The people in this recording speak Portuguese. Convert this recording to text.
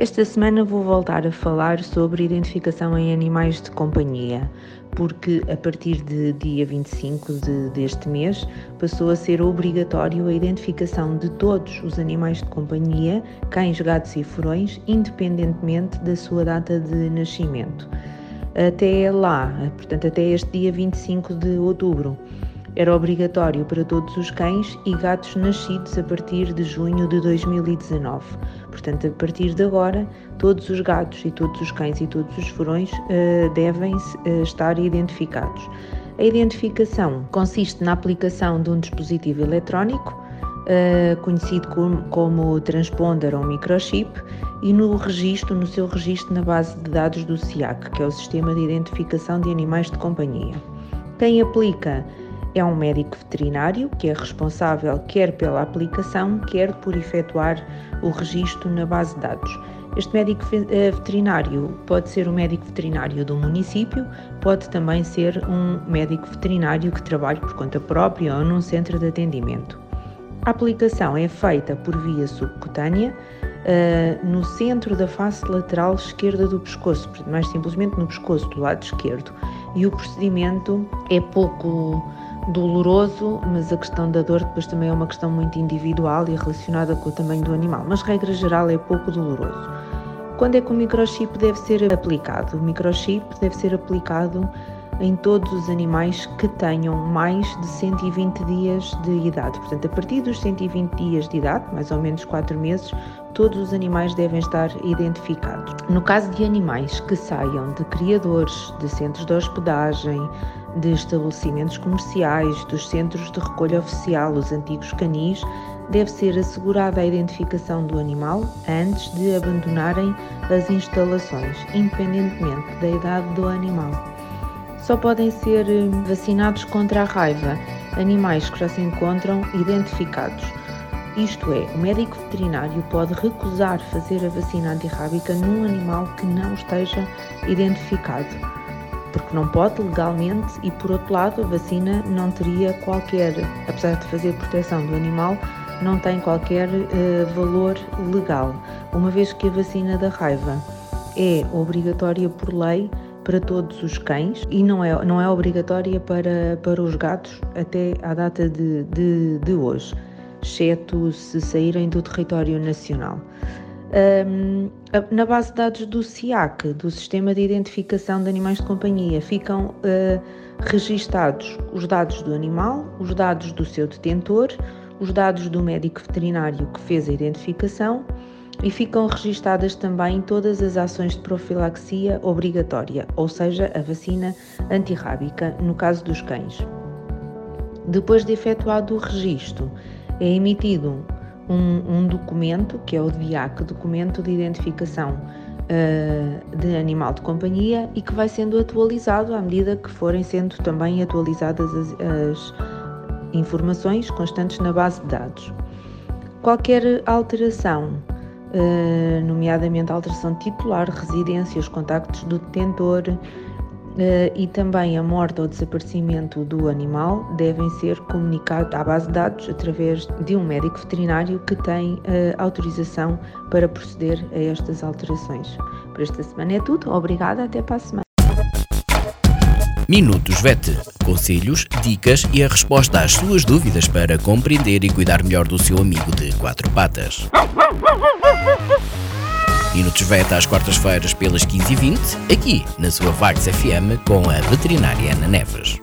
Esta semana vou voltar a falar sobre identificação em animais de companhia, porque a partir de dia 25 de, deste mês passou a ser obrigatório a identificação de todos os animais de companhia, cães, gatos e furões, independentemente da sua data de nascimento. Até lá, portanto, até este dia 25 de outubro era obrigatório para todos os cães e gatos nascidos a partir de junho de 2019. Portanto, a partir de agora, todos os gatos e todos os cães e todos os furões uh, devem uh, estar identificados. A identificação consiste na aplicação de um dispositivo eletrónico, uh, conhecido como, como transponder ou microchip, e no registro, no seu registro na base de dados do SIAC, que é o Sistema de Identificação de Animais de Companhia. Quem aplica é um médico veterinário que é responsável quer pela aplicação, quer por efetuar o registro na base de dados. Este médico eh, veterinário pode ser um médico veterinário do município, pode também ser um médico veterinário que trabalhe por conta própria ou num centro de atendimento. A aplicação é feita por via subcutânea uh, no centro da face lateral esquerda do pescoço, mais simplesmente no pescoço do lado esquerdo. E o procedimento é pouco doloroso, mas a questão da dor depois também é uma questão muito individual e relacionada com o tamanho do animal, mas regra geral é pouco doloroso. Quando é que o microchip deve ser aplicado? O microchip deve ser aplicado em todos os animais que tenham mais de 120 dias de idade. Portanto, a partir dos 120 dias de idade, mais ou menos 4 meses, todos os animais devem estar identificados. No caso de animais que saiam de criadores, de centros de hospedagem, de estabelecimentos comerciais, dos centros de recolha oficial, os antigos canis, deve ser assegurada a identificação do animal antes de abandonarem as instalações, independentemente da idade do animal. Só podem ser eh, vacinados contra a raiva animais que já se encontram identificados. Isto é, o médico veterinário pode recusar fazer a vacina antirrábica num animal que não esteja identificado porque não pode legalmente e por outro lado a vacina não teria qualquer, apesar de fazer proteção do animal, não tem qualquer uh, valor legal, uma vez que a vacina da raiva é obrigatória por lei para todos os cães e não é, não é obrigatória para, para os gatos até à data de, de, de hoje, exceto se saírem do território nacional. Um, na base de dados do SIAC, do Sistema de Identificação de Animais de Companhia, ficam uh, registados os dados do animal, os dados do seu detentor, os dados do médico veterinário que fez a identificação e ficam registadas também todas as ações de profilaxia obrigatória, ou seja, a vacina antirrábica no caso dos cães. Depois de efetuado o registro, é emitido um, um documento, que é o DIAC, Documento de Identificação uh, de Animal de Companhia, e que vai sendo atualizado à medida que forem sendo também atualizadas as, as informações constantes na base de dados. Qualquer alteração, uh, nomeadamente alteração titular, residência, os contactos do detentor, e também a morte ou desaparecimento do animal devem ser comunicados à base de dados através de um médico veterinário que tem uh, autorização para proceder a estas alterações. Por esta semana é tudo. Obrigada, até para a semana. Minutos VET. Conselhos, dicas e a resposta às suas dúvidas para compreender e cuidar melhor do seu amigo de quatro patas. Minutos VET às quartas-feiras pelas 15h20, aqui na sua Vagos FM com a veterinária Ana Neves.